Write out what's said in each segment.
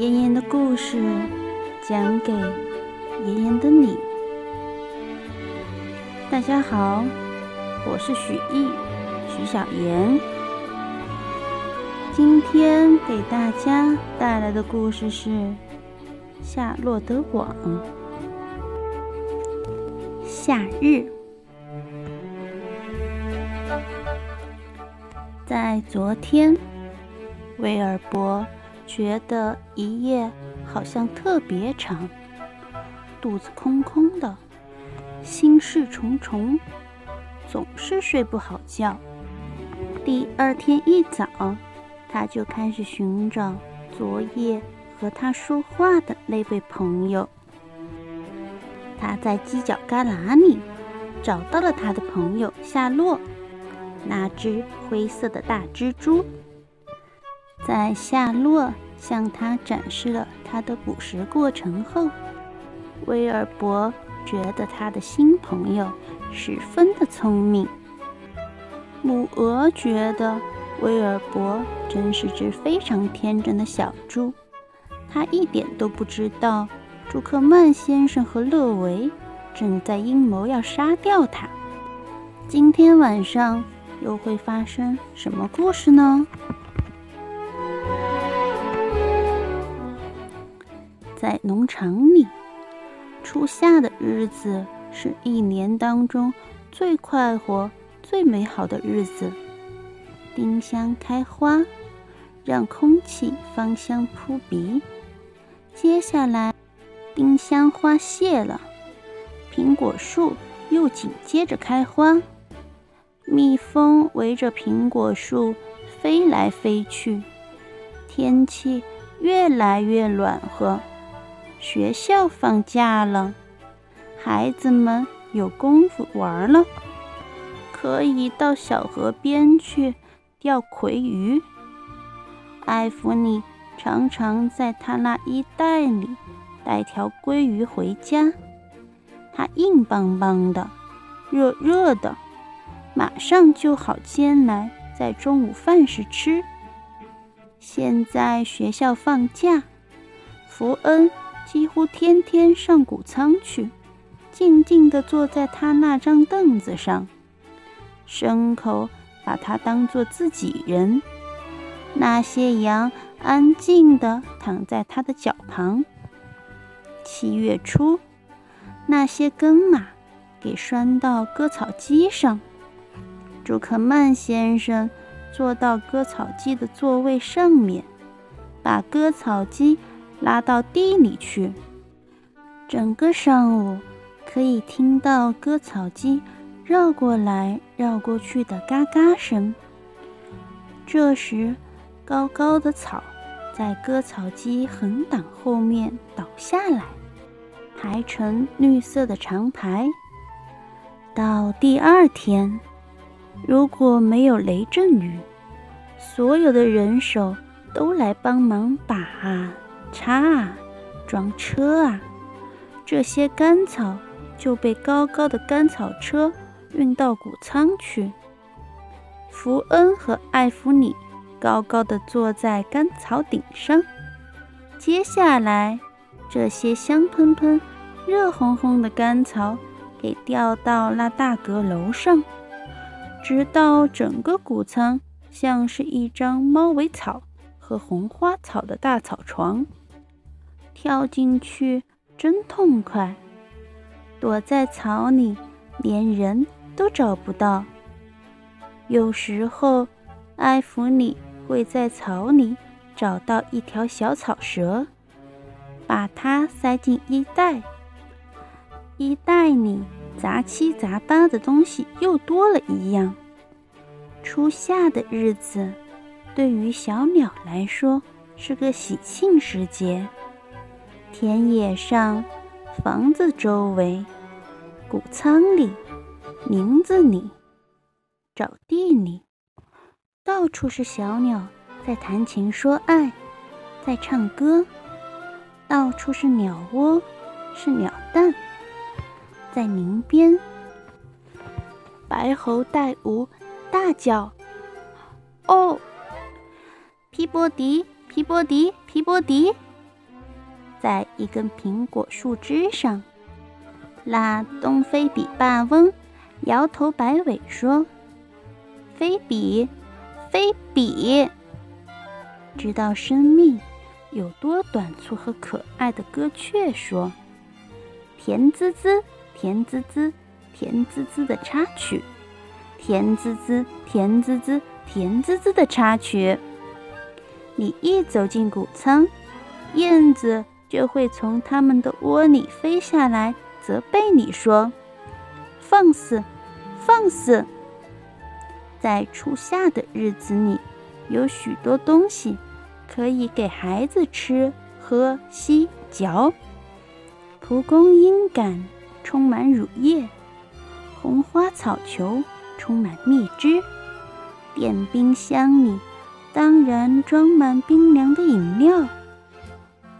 妍妍的故事讲给妍妍的你。大家好，我是许艺，许小妍。今天给大家带来的故事是《夏洛德网》。夏日，在昨天，威尔伯。觉得一夜好像特别长，肚子空空的，心事重重，总是睡不好觉。第二天一早，他就开始寻找昨夜和他说话的那位朋友。他在犄角旮旯里找到了他的朋友夏洛，那只灰色的大蜘蛛。在夏洛向他展示了他的捕食过程后，威尔伯觉得他的新朋友十分的聪明。母鹅觉得威尔伯真是只非常天真的小猪，他一点都不知道朱克曼先生和勒维正在阴谋要杀掉他。今天晚上又会发生什么故事呢？在农场里，初夏的日子是一年当中最快活、最美好的日子。丁香开花，让空气芳香扑鼻。接下来，丁香花谢了，苹果树又紧接着开花。蜜蜂围着苹果树飞来飞去，天气越来越暖和。学校放假了，孩子们有功夫玩了，可以到小河边去钓葵鱼。艾弗尼常常在他那衣袋里带条鲑鱼回家，它硬邦邦的，热热的，马上就好煎来在中午饭时吃。现在学校放假，福恩。几乎天天上谷仓去，静静地坐在他那张凳子上。牲口把他当作自己人，那些羊安静地躺在他的脚旁。七月初，那些耕马给拴到割草机上。朱克曼先生坐到割草机的座位上面，把割草机。拉到地里去。整个上午可以听到割草机绕过来绕过去的嘎嘎声。这时，高高的草在割草机横挡后面倒下来，排成绿色的长排。到第二天，如果没有雷阵雨，所有的人手都来帮忙把。插啊，装车啊，这些干草就被高高的干草车运到谷仓去。福恩和艾弗里高高的坐在干草顶上。接下来，这些香喷喷、热烘烘的干草给吊到那大阁楼上，直到整个谷仓像是一张猫尾草和红花草的大草床。跳进去真痛快，躲在草里连人都找不到。有时候，艾弗里会在草里找到一条小草蛇，把它塞进衣袋。衣袋里杂七杂八的东西又多了一样。初夏的日子，对于小鸟来说是个喜庆时节。田野上，房子周围，谷仓里，林子里，沼地里，到处是小鸟在谈情说爱，在唱歌。到处是鸟窝，是鸟蛋。在林边，白喉带舞，大叫：“哦，皮波迪，皮波迪，皮波迪！”在一根苹果树枝上。那东非比霸翁摇头摆尾说：“菲比，菲比，知道生命有多短促和可爱的歌雀说：‘甜滋滋，甜滋滋，甜滋滋的插曲，甜滋滋，甜滋滋，甜滋滋的插曲。’你一走进谷仓，燕子就会从它们的窝里飞下来。”责备你说：“放肆，放肆！”在初夏的日子里，有许多东西可以给孩子吃、喝、吸、嚼。蒲公英杆充满乳液，红花草球充满蜜汁，电冰箱里当然装满冰凉的饮料。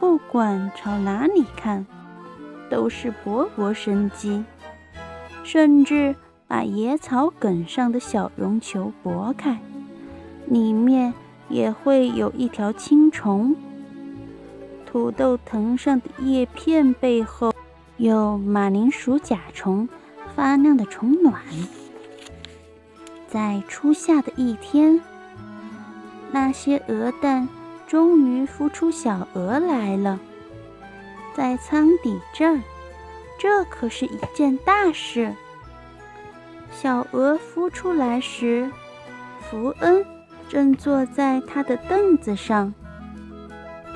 不管朝哪里看。都是勃勃生机，甚至把野草梗上的小绒球拨开，里面也会有一条青虫。土豆藤上的叶片背后，有马铃薯甲虫发亮的虫卵。在初夏的一天，那些鹅蛋终于孵出小鹅来了。在舱底这儿，这可是一件大事。小鹅孵出来时，福恩正坐在他的凳子上。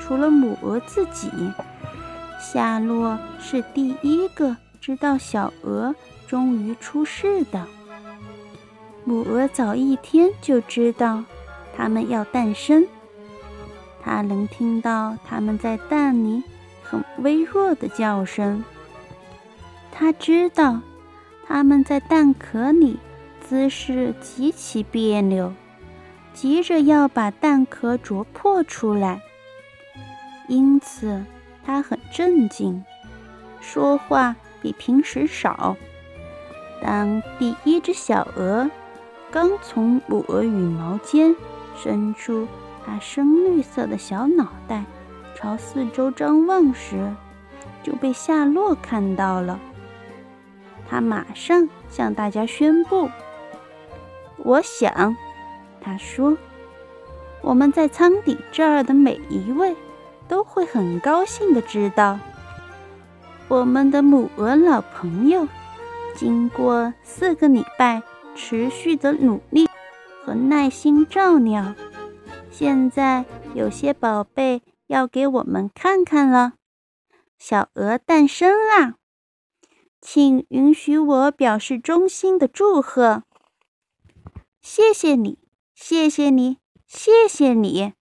除了母鹅自己，夏洛是第一个知道小鹅终于出世的。母鹅早一天就知道它们要诞生，它能听到它们在蛋里。很微弱的叫声。他知道，他们在蛋壳里姿势极其别扭，急着要把蛋壳啄破出来。因此，他很镇静，说话比平时少。当第一只小鹅刚从母鹅羽毛间伸出它深绿色的小脑袋。朝四周张望时，就被夏洛看到了。他马上向大家宣布：“我想，他说，我们在舱底这儿的每一位都会很高兴的知道，我们的母鹅老朋友，经过四个礼拜持续的努力和耐心照料，现在有些宝贝。”要给我们看看了，小鹅诞生啦！请允许我表示衷心的祝贺。谢谢你，谢谢你，谢谢你。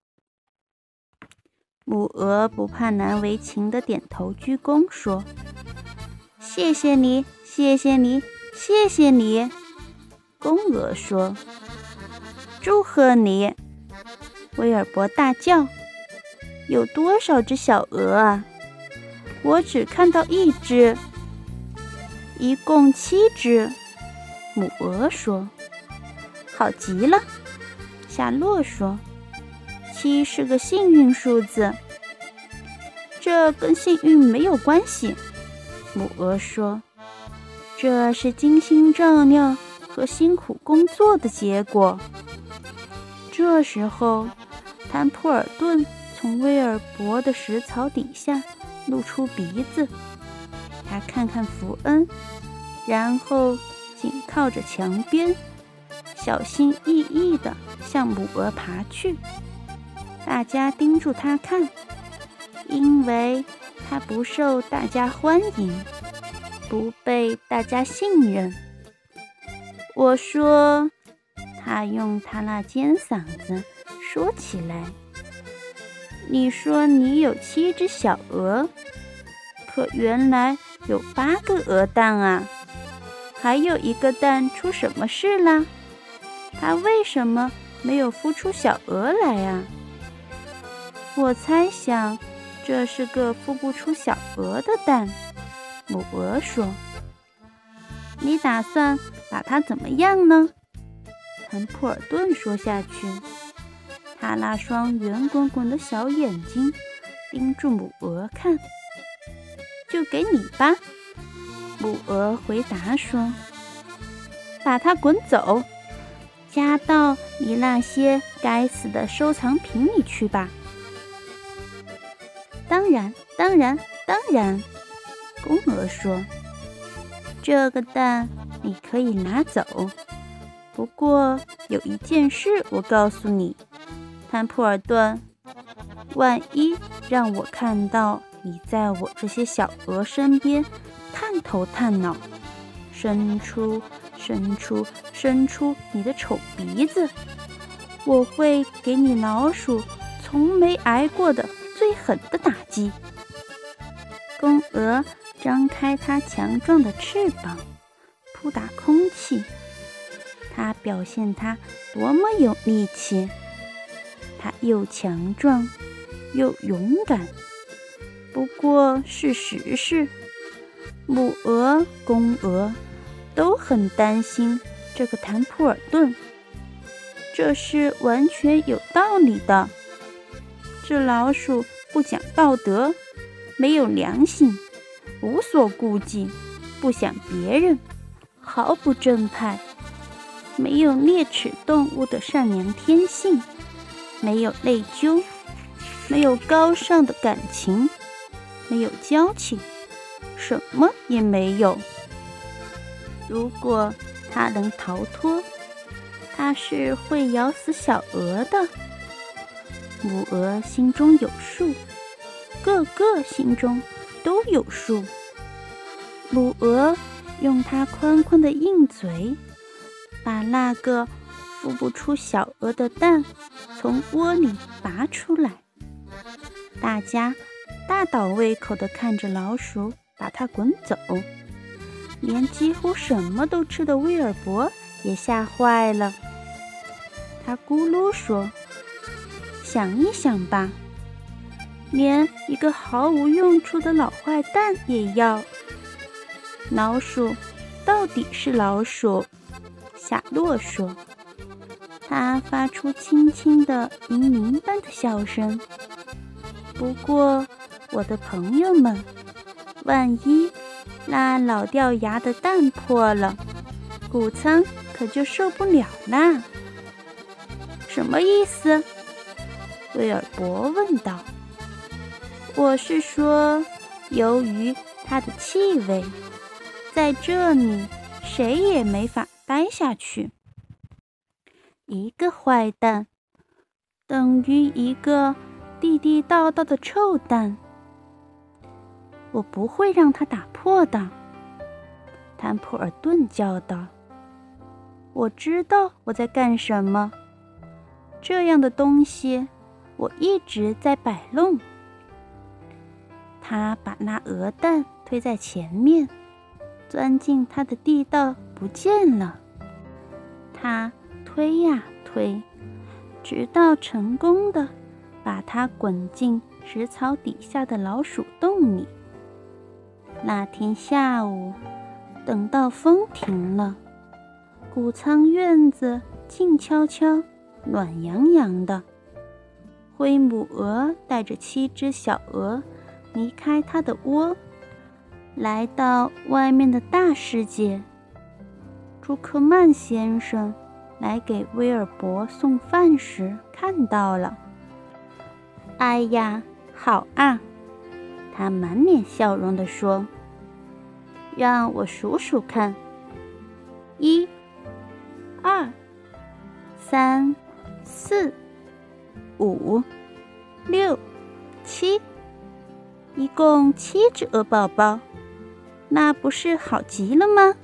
母鹅不怕难为情的点头鞠躬说：“谢谢你，谢谢你，谢谢你。”公鹅说：“祝贺你！”威尔伯大叫。有多少只小鹅啊？我只看到一只，一共七只。母鹅说：“好极了。”夏洛说：“七是个幸运数字。”这跟幸运没有关系。母鹅说：“这是精心照料和辛苦工作的结果。”这时候，坦普尔顿。从威尔伯的食槽底下露出鼻子，他看看福恩，然后紧靠着墙边，小心翼翼地向母鹅爬去。大家盯住他看，因为他不受大家欢迎，不被大家信任。我说，他用他那尖嗓子说起来。你说你有七只小鹅，可原来有八个鹅蛋啊！还有一个蛋出什么事啦？它为什么没有孵出小鹅来啊？我猜想这是个孵不出小鹅的蛋。母鹅说：“你打算把它怎么样呢？”坦普尔顿说下去。他那双圆滚滚的小眼睛盯住母鹅看。就给你吧，母鹅回答说：“把它滚走，夹到你那些该死的收藏品里去吧。”当然，当然，当然，公鹅说：“这个蛋你可以拿走，不过有一件事我告诉你，坦普尔顿，万一让我看到……”你在我这些小鹅身边探头探脑，伸出、伸出、伸出你的丑鼻子，我会给你老鼠从没挨过的最狠的打击。公鹅张开它强壮的翅膀，扑打空气，它表现它多么有力气，它又强壮又勇敢。不过，事实是，母鹅、公鹅都很担心这个坦普尔顿，这是完全有道理的。这老鼠不讲道德，没有良心，无所顾忌，不想别人，毫不正派，没有啮齿动物的善良天性，没有内疚，没有高尚的感情。没有交情，什么也没有。如果它能逃脱，它是会咬死小鹅的。母鹅心中有数，个个心中都有数。母鹅用它宽宽的硬嘴，把那个孵不出小鹅的蛋从窝里拔出来。大家。大倒胃口地看着老鼠把它滚走，连几乎什么都吃的威尔伯也吓坏了。他咕噜说：“想一想吧，连一个毫无用处的老坏蛋也要。”老鼠到底是老鼠，夏洛说。他发出轻轻的银铃般的笑声。不过。我的朋友们，万一那老掉牙的蛋破了，谷仓可就受不了啦。什么意思？威尔伯问道。我是说，由于它的气味，在这里谁也没法待下去。一个坏蛋等于一个地地道道的臭蛋。我不会让它打破的，坦普尔顿叫道。我知道我在干什么。这样的东西，我一直在摆弄。他把那鹅蛋推在前面，钻进他的地道，不见了。他推呀推，直到成功的把它滚进食草底下的老鼠洞里。那天下午，等到风停了，谷仓院子静悄悄、暖洋洋的。灰母鹅带着七只小鹅离开它的窝，来到外面的大世界。朱克曼先生来给威尔伯送饭时看到了。哎呀，好啊！他满脸笑容地说。让我数数看，一、二、三、四、五、六、七，一共七只鹅宝宝，那不是好极了吗？